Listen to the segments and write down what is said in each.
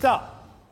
这样，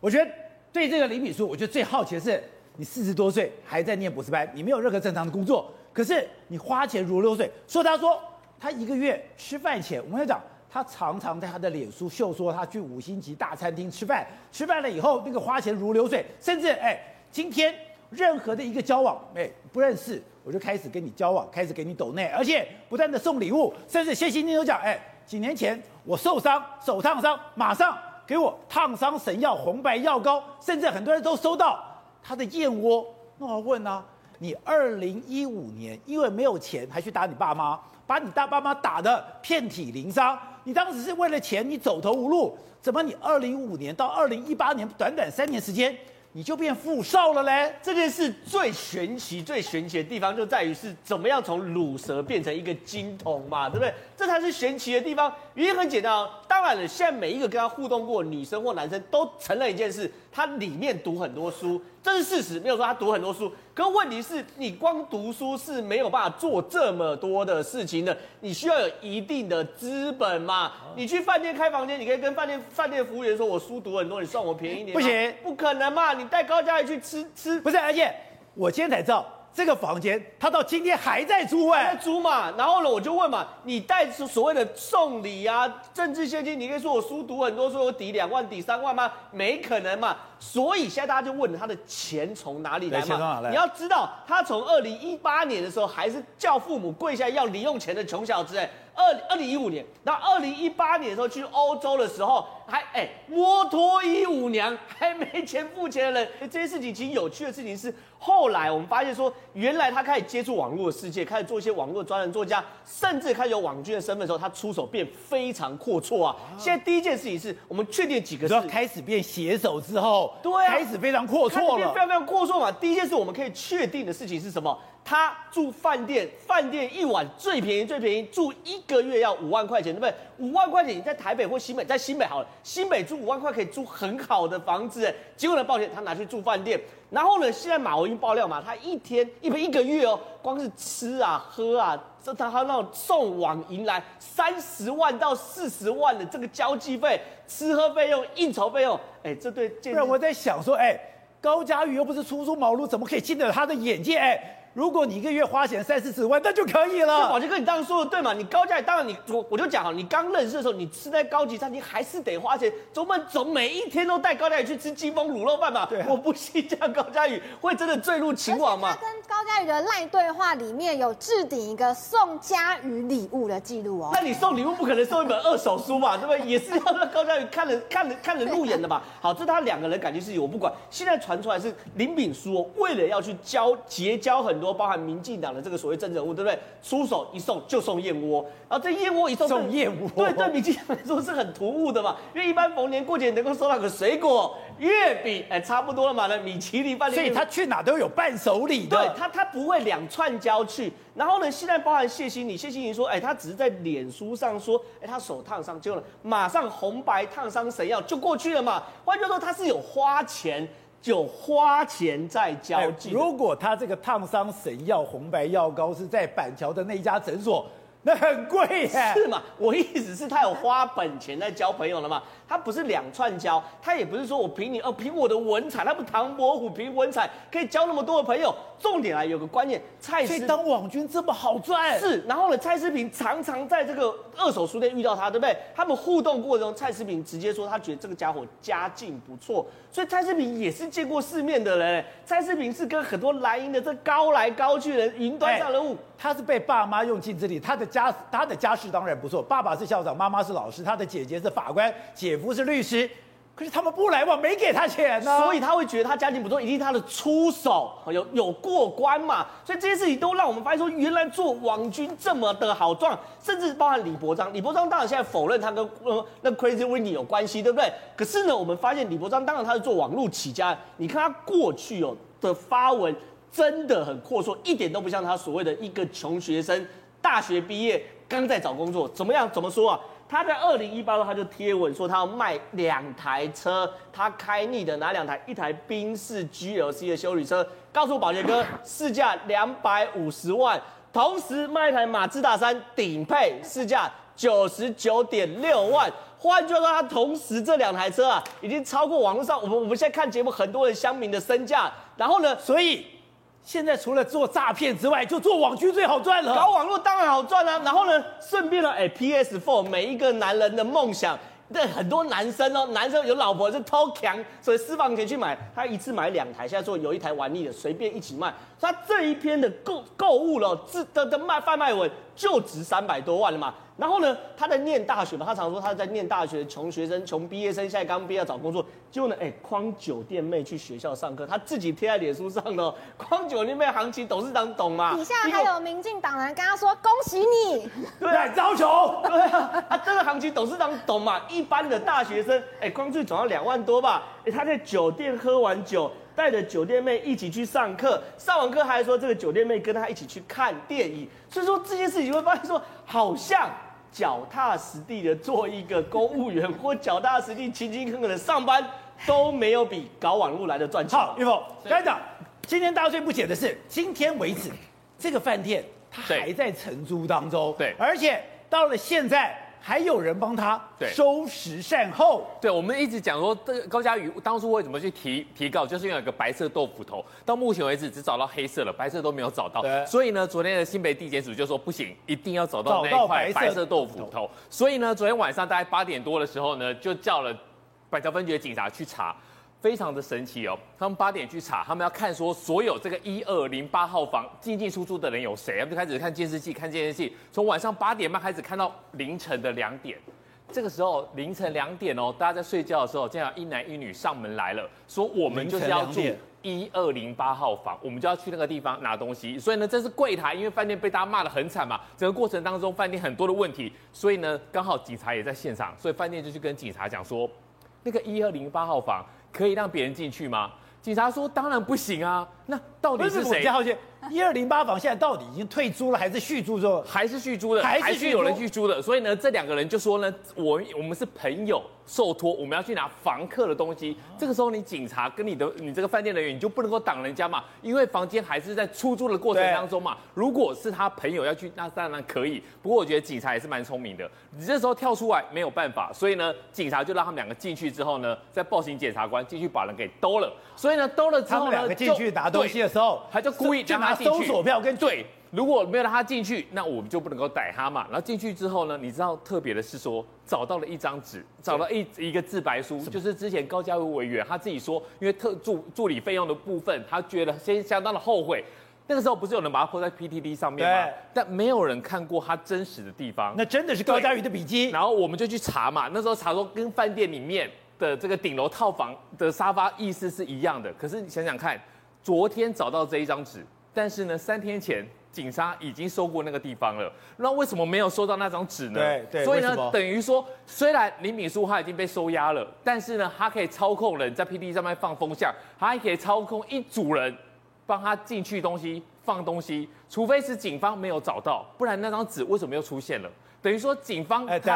我觉得对这个李炳书，我觉得最好奇的是，你四十多岁还在念博士班，你没有任何正常的工作，可是你花钱如流水。说他说他一个月吃饭钱，我跟你讲，他常常在他的脸书秀说他去五星级大餐厅吃饭，吃饭了以后那个花钱如流水，甚至哎，今天任何的一个交往，哎，不认识。我就开始跟你交往，开始给你抖内，而且不断的送礼物，甚至谢欣宁都讲，哎，几年前我受伤手烫伤，马上给我烫伤神药红白药膏，甚至很多人都收到他的燕窝。那我问呢、啊，你二零一五年因为没有钱还去打你爸妈，把你大爸妈打得遍体鳞伤，你当时是为了钱你走投无路，怎么你二零一五年到二零一八年短短三年时间？你就变富少了嘞！这件事最玄奇、最玄奇的地方就在于是怎么样从乳蛇变成一个金童嘛，对不对？这才是神奇的地方。原因很简单哦，当然了，现在每一个跟他互动过女生或男生都承认一件事：他里面读很多书，这是事实，没有说他读很多书。可问题是你光读书是没有办法做这么多的事情的，你需要有一定的资本嘛。你去饭店开房间，你可以跟饭店饭店服务员说：“我书读很多，你算我便宜一点。”不行，不可能嘛！你带高嘉瑜去吃吃，不是，而且我今天才知道。这个房间他到今天还在租哎，在租嘛。然后呢，我就问嘛，你带所谓的送礼啊，政治献金，你可以说我书读很多，说我抵两万、抵三万吗？没可能嘛。所以现在大家就问，他的钱从哪里来嘛？你要知道，他从二零一八年的时候还是叫父母跪下要零用钱的穷小子哎。二二零一五年，那二零一八年的时候去欧洲的时候，还哎摩托衣舞娘还没钱付钱的人，这些事情其实有趣的事情是，后来我们发现说，原来他开始接触网络的世界，开始做一些网络专栏作家，甚至开始有网军的身份的时候，他出手变非常阔绰啊。现在第一件事情是我们确定几个字，开始变写手之后，对啊，开始非常阔绰了，非常非常阔绰嘛。第一件事我们可以确定的事情是什么？他住饭店，饭店一晚最便宜最便宜，住一个月要五万块钱，对不对？五万块钱你在台北或新北，在新北好了，新北住五万块可以租很好的房子，哎，结果呢，抱歉，他拿去住饭店。然后呢，现在马文君爆料嘛，他一天一一个月哦，光是吃啊喝啊，这他他那种送往迎来三十万到四十万的这个交际费、吃喝费用、应酬费用，哎，这对，不然我在想说，哎，高嘉宇又不是初出茅庐，怎么可以进得了他的眼界？哎。如果你一个月花钱三四十万，那就可以了。宝杰哥，你当然说的对嘛？你高价，当然你我我就讲哈，你刚认识的时候，你吃在高级餐厅还是得花钱。总不能总每一天都带高佳宇去吃金峰卤肉饭嘛？对、啊，我不信这样高佳宇会真的坠入情网吗？他跟高佳宇的赖对话里面有置顶一个送佳宇礼物的记录哦。那你送礼物不可能送一本二手书嘛？对不对？也是要让高佳宇看了看了看了入眼的嘛。好，这他两个人感情事情我不管。现在传出来是林炳书哦，为了要去交结交很多包含民进。党的这个所谓政治人物，对不对？出手一送就送燕窝，然后这燕窝一送送燕窝，对对，民进党来说是很突兀的嘛。因为一般逢年过节能够收到个水果、月饼，哎，差不多了嘛。那米其林饭店，所以他去哪都有伴手礼的。对他，他不会两串交去。然后呢，现在包含谢欣怡，谢欣怡说，哎，他只是在脸书上说，哎，他手烫伤，结果马上红白烫伤神药就过去了嘛。换句话说，他是有花钱。就花钱在交际。如果他这个烫伤神药红白药膏是在板桥的那一家诊所，那很贵耶。是嘛？我意思是，他有花本钱在交朋友了嘛？他不是两串交，他也不是说我凭你哦，凭我的文采，他不唐伯虎凭文采可以交那么多的朋友。重点来有个观念，蔡诗当网军这么好赚是。然后呢，蔡思平常常在这个二手书店遇到他，对不对？他们互动过程中，蔡思平直接说他觉得这个家伙家境不错，所以蔡思平也是见过世面的人。蔡思平是跟很多蓝营的这高来高去的人云端上人物，他是被爸妈用尽之力，他的家他的家世当然不错，爸爸是校长，妈妈是老师，他的姐姐是法官，姐夫是律师。可是他们不来往，没给他钱呢、所以他会觉得他家境不错，一定他的出手有有过关嘛。所以这些事情都让我们发现说，原来做网军这么的好赚，甚至包含李伯璋。李伯璋当然现在否认他跟呃那 Crazy Wendy 有关系，对不对？可是呢，我们发现李伯璋当然他是做网络起家，你看他过去哦的发文真的很阔绰，一点都不像他所谓的一个穷学生，大学毕业刚在找工作，怎么样？怎么说啊？他在二零一八年他就贴文说他要卖两台车，他开腻的哪两台？一台宾士 GLC 的修理车，告诉宝杰哥市价两百五十万，同时卖一台马自达三顶配市价九十九点六万。换句话说，他同时这两台车啊，已经超过网络上我们我们现在看节目很多人乡民的身价。然后呢，所以现在除了做诈骗之外，就做网剧最好赚了。搞网络当然好赚啊。然后呢，顺便呢，哎，PS4 每一个男人的梦想。对很多男生哦，男生有老婆就偷强，所以私房钱去买，他一次买两台。现在说有一台玩腻了，随便一起卖。他这一篇的购购物了，自的的卖贩卖文就值三百多万了嘛。然后呢，他在念大学嘛，他常说他在念大学，穷学生、穷毕业生，现在刚毕业要找工作，结果呢，哎，诓酒店妹去学校上课，他自己贴在脸书上的，诓酒店妹行情，董事长懂吗？底下还有民进党人跟他说恭喜你，对啊，招穷，对啊，啊，这个行情董事长懂嘛？一般的大学生，哎，光最总要两万多吧？哎，他在酒店喝完酒，带着酒店妹一起去上课，上完课还说这个酒店妹跟他一起去看电影，所以说这件事情会发现说好像。脚踏实地的做一个公务员，或脚踏实地勤勤恳恳的上班，都没有比搞网络来的赚钱。好，玉凤，班长，今天大家最不解的是，今天为止，这个饭店它还在承租当中，对，而且到了现在。还有人帮他收拾善后。对，我们一直讲说，这高嘉瑜当初为什么去提提告，就是因为有个白色豆腐头，到目前为止只找到黑色了，白色都没有找到。所以呢，昨天的新北地检署就说不行，一定要找到那一块白色豆腐头。所以呢，昨天晚上大概八点多的时候呢，就叫了板桥分局的警察去查。非常的神奇哦，他们八点去查，他们要看说所有这个一二零八号房进进出出的人有谁，他们就开始看监视器，看监视器，从晚上八点半开始看到凌晨的两点，这个时候凌晨两点哦，大家在睡觉的时候，这样一男一女上门来了，说我们就是要住一二零八号房，我们就要去那个地方拿东西，所以呢，这是柜台，因为饭店被大家骂得很惨嘛，整个过程当中饭店很多的问题，所以呢，刚好警察也在现场，所以饭店就去跟警察讲说，那个一二零八号房。可以让别人进去吗？警察说当然不行啊。那到底是谁？一二零八房现在到底已经退租了，还是续租之后？还是续租的？还是有人续租的？所以呢，这两个人就说呢，我我们是朋友受托，我们要去拿房客的东西。这个时候，你警察跟你的你这个饭店人员，你就不能够挡人家嘛，因为房间还是在出租的过程当中嘛。如果是他朋友要去，那当然可以。不过我觉得警察也是蛮聪明的，你这时候跳出来没有办法，所以呢，警察就让他们两个进去之后呢，再报请检察官进去把人给兜了。所以呢，兜了之后呢，两个进去拿东西的时候，他就故意让他。搜索票跟对，如果没有让他进去，那我们就不能够逮他嘛。然后进去之后呢，你知道特别的是说，找到了一张纸，找到一一个自白书，就是之前高嘉瑜委员他自己说，因为特助助理费用的部分，他觉得先相当的后悔。那个时候不是有人把它 po 在 PTT 上面吗？但没有人看过他真实的地方。那真的是高嘉瑜的笔记。然后我们就去查嘛，那时候查说跟饭店里面的这个顶楼套房的沙发意思是一样的。可是你想想看，昨天找到这一张纸。但是呢，三天前警察已经收过那个地方了，那为什么没有收到那张纸呢？对对，所以呢，等于说，虽然林敏书他已经被收押了，但是呢，他可以操控人在 PTT 上面放风向，他还可以操控一组人帮他进去东西、放东西，除非是警方没有找到，不然那张纸为什么又出现了？等于说警方哎，对，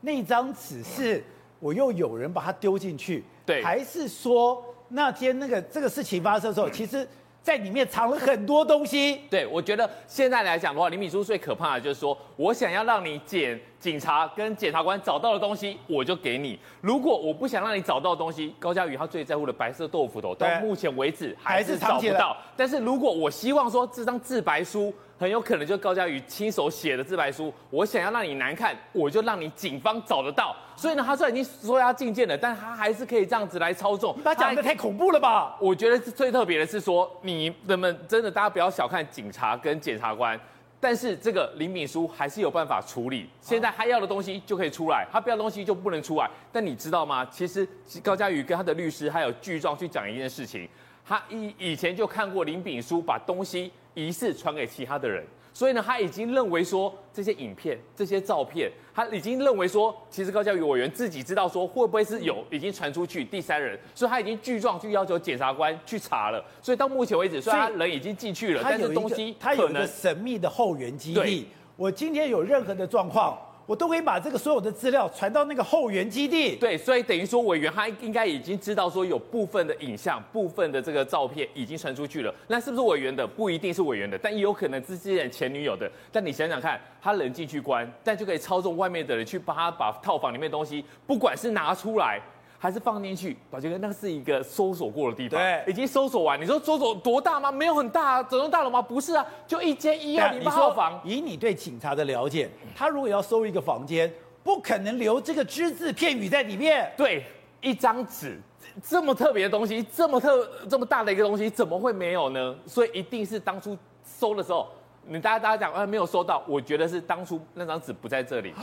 那张纸是我又有人把它丢进去，对，还是说那天那个这个事情发生的时候，其实？在里面藏了很多东西。对，我觉得现在来讲的话，李敏珠最可怕的就是说，我想要让你剪警察跟检察官找到的东西，我就给你；如果我不想让你找到的东西，高嘉宇他最在乎的白色豆腐头，到目前为止还是找不到。但是如果我希望说这张自白书。很有可能就是高嘉宇亲手写的自白书。我想要让你难看，我就让你警方找得到。所以呢，他虽然已经说要进见了，但他还是可以这样子来操纵。他讲的太恐怖了吧？我觉得最特别的是说，你们真的大家不要小看警察跟检察官，但是这个林炳书还是有办法处理。现在他要的东西就可以出来，他不要的东西就不能出来。但你知道吗？其实高嘉瑜跟他的律师还有具状去讲一件事情。他以以前就看过林炳书把东西疑似传给其他的人，所以呢，他已经认为说这些影片、这些照片，他已经认为说，其实高教育委员自己知道说会不会是有已经传出去第三人，所以他已经具状去要求检察官去查了。所以到目前为止，虽然他人已经进去了，但是东西他有一个神秘的后援基地。我今天有任何的状况，我都可以把这个所有的资料传到那个后援基地。对，所以等于说委员他应该已经知道说有部分的影像、部分的这个照片已经传出去了。那是不是委员的？不一定是委员的，但也有可能是之前前女友的。但你想想看，他人进去关，但就可以操纵外面的人去帮他把套房里面东西，不管是拿出来。还是放进去，宝杰哥，那是一个搜索过的地方，对，已经搜索完。你说搜索多大吗？没有很大啊，整栋大楼吗？不是啊，就一间一二零八号房。以你对警察的了解，他如果要搜一个房间，不可能留这个只字片语在里面。对，一张纸，这么特别的东西，这么特这么大的一个东西，怎么会没有呢？所以一定是当初搜的时候，你大家大家讲，啊，没有搜到，我觉得是当初那张纸不在这里。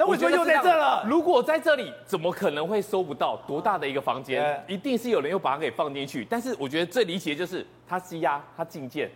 那为什么又在这了？如果在这里，怎么可能会搜不到多大的一个房间？一定是有人又把它给放进去。但是我觉得最离奇的就是他羁押，他进监，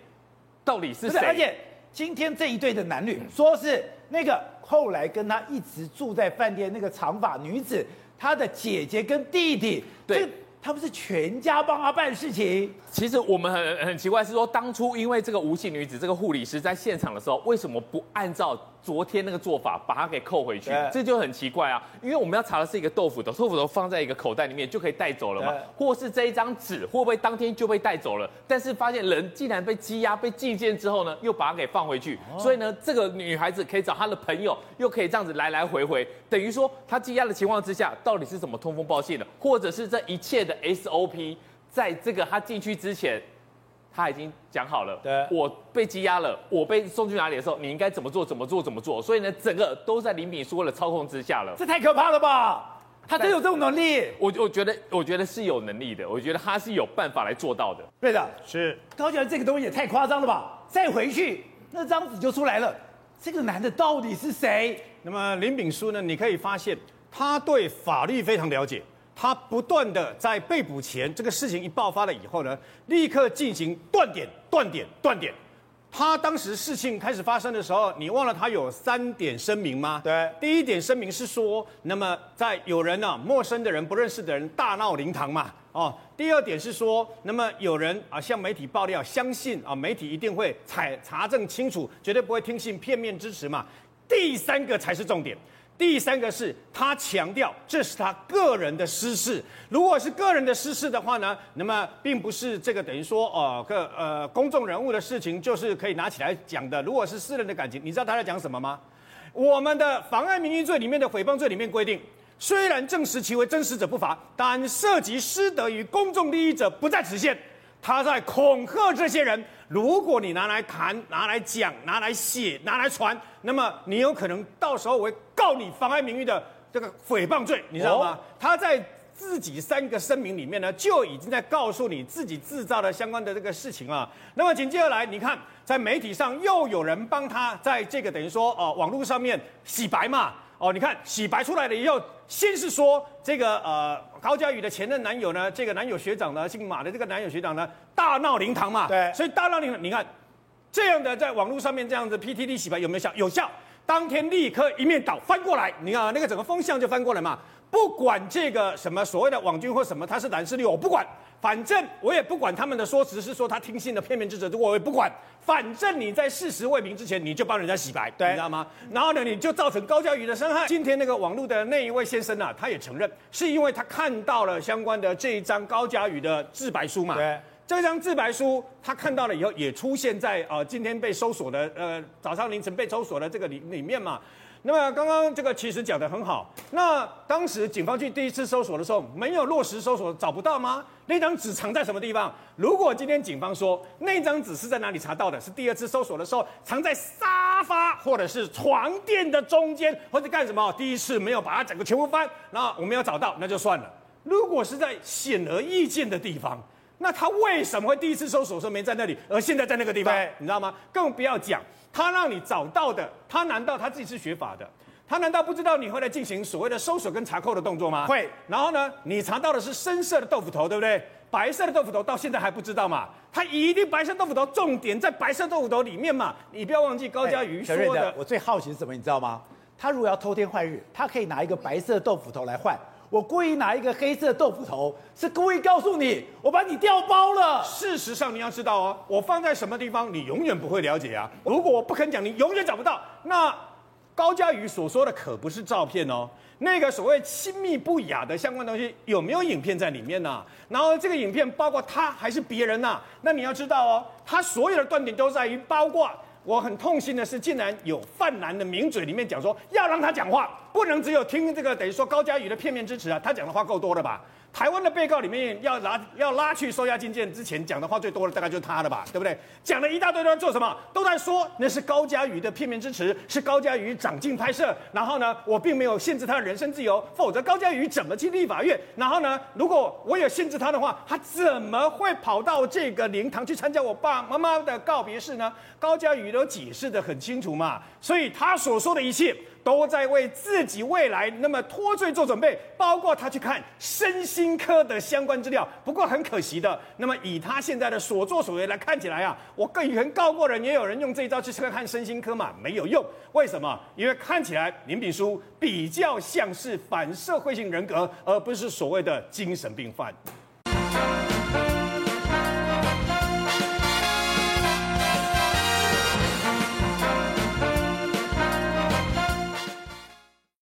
到底是谁？而且今天这一对的男女，说是那个后来跟他一直住在饭店那个长发女子，她的姐姐跟弟弟，对，他们是全家帮他办事情。其实我们很很奇怪，是说当初因为这个吴姓女子这个护理师在现场的时候，为什么不按照？昨天那个做法，把它给扣回去，这就很奇怪啊！因为我们要查的是一个豆腐头，豆腐头放在一个口袋里面就可以带走了嘛？或是这一张纸会不会当天就被带走了？但是发现人竟然被羁押、被禁见之后呢，又把它给放回去，所以呢，这个女孩子可以找她的朋友，又可以这样子来来回回，等于说她羁押的情况之下，到底是怎么通风报信的？或者是这一切的 SOP，在这个她进去之前。他已经讲好了，对，我被羁押了，我被送去哪里的时候，你应该怎么做，怎么做，怎么做。所以呢，整个都在林炳书的操控之下了。这太可怕了吧？他真有这种能力？我我觉得，我觉得是有能力的。我觉得他是有办法来做到的。对的，是。高嘉瑜这个东西也太夸张了吧？再回去，那张纸就出来了。这个男的到底是谁？那么林炳书呢？你可以发现，他对法律非常了解。他不断的在被捕前，这个事情一爆发了以后呢，立刻进行断点、断点、断点。他当时事情开始发生的时候，你忘了他有三点声明吗？对，第一点声明是说，那么在有人呢、啊，陌生的人、不认识的人大闹灵堂嘛，哦。第二点是说，那么有人啊向媒体爆料，相信啊媒体一定会采查证清楚，绝对不会听信片面之词嘛。第三个才是重点。第三个是他强调这是他个人的私事，如果是个人的私事的话呢，那么并不是这个等于说呃个呃公众人物的事情就是可以拿起来讲的。如果是私人的感情，你知道他在讲什么吗？我们的妨碍名誉罪里面的诽谤罪里面规定，虽然证实其为真实者不罚，但涉及失德于公众利益者不在此限。他在恐吓这些人，如果你拿来谈、拿来讲、拿来写、拿来传，那么你有可能到时候我会告你妨碍名誉的这个诽谤罪，你知道吗？哦、他在自己三个声明里面呢，就已经在告诉你自己制造的相关的这个事情啊。那么紧接着来，你看在媒体上又有人帮他在这个等于说哦、呃、网络上面洗白嘛。哦，你看洗白出来了以后，先是说这个呃高嘉宇的前任男友呢，这个男友学长呢，姓马的这个男友学长呢，大闹灵堂嘛，对，所以大闹灵堂，你看这样的在网络上面这样子 PTT 洗白有没有效？有效，当天立刻一面倒翻过来，你看那个整个风向就翻过来嘛，不管这个什么所谓的网军或什么，他是蓝势力，我不管。反正我也不管他们的说辞是说他听信了片面之词，我也不管。反正你在事实未明之前，你就帮人家洗白，对，你知道吗？然后呢，你就造成高嘉瑜的伤害。今天那个网络的那一位先生啊，他也承认，是因为他看到了相关的这一张高嘉瑜的自白书嘛。对，这张自白书他看到了以后，也出现在呃今天被搜索的呃早上凌晨被搜索的这个里里面嘛。那么刚刚这个其实讲得很好。那当时警方去第一次搜索的时候，没有落实搜索，找不到吗？那张纸藏在什么地方？如果今天警方说那张纸是在哪里查到的？是第二次搜索的时候藏在沙发或者是床垫的中间，或者干什么？第一次没有把它整个全部翻，然后我们要找到，那就算了。如果是在显而易见的地方，那他为什么会第一次搜索的时候没在那里，而现在在那个地方？你知道吗？更不要讲。他让你找到的，他难道他自己是学法的？他难道不知道你会来进行所谓的搜索跟查扣的动作吗？会。然后呢，你查到的是深色的豆腐头，对不对？白色的豆腐头到现在还不知道嘛？他一定白色豆腐头，重点在白色豆腐头里面嘛？你不要忘记高嘉瑜说的。我最好奇是什么，你知道吗？他如果要偷天换日，他可以拿一个白色豆腐头来换。我故意拿一个黑色豆腐头，是故意告诉你，我把你调包了。事实上，你要知道哦，我放在什么地方，你永远不会了解啊。如果我不肯讲，你永远找不到。那高嘉瑜所说的可不是照片哦，那个所谓亲密不雅的相关东西有没有影片在里面呢、然后这个影片包括他还是别人呐、那你要知道哦，他所有的断点都在于包括。我很痛心的是，竟然有泛蓝的名嘴里面讲说要让他讲话，不能只有听这个等于说高嘉宇的片面之词啊，他讲的话够多了吧？台湾的被告里面要拿要拉去收押禁见之前讲的话最多的大概就是他的吧，对不对？讲了一大堆都在做什么？都在说那是高嘉瑜的片面之词，是高嘉瑜长进拍摄。然后呢，我并没有限制他的人身自由，否则高嘉瑜怎么去立法院？然后呢，如果我有限制他的话，他怎么会跑到这个灵堂去参加我爸妈妈的告别式呢？高嘉瑜都解释得很清楚嘛，所以他所说的一切。都在为自己未来那么脱罪做准备，包括他去看身心科的相关资料。不过很可惜的，那么以他现在的所作所为来看起来啊，我个人告过人，也有人用这一招去看身心科嘛，没有用。为什么？因为看起来林炳书比较像是反社会性人格，而不是所谓的精神病犯。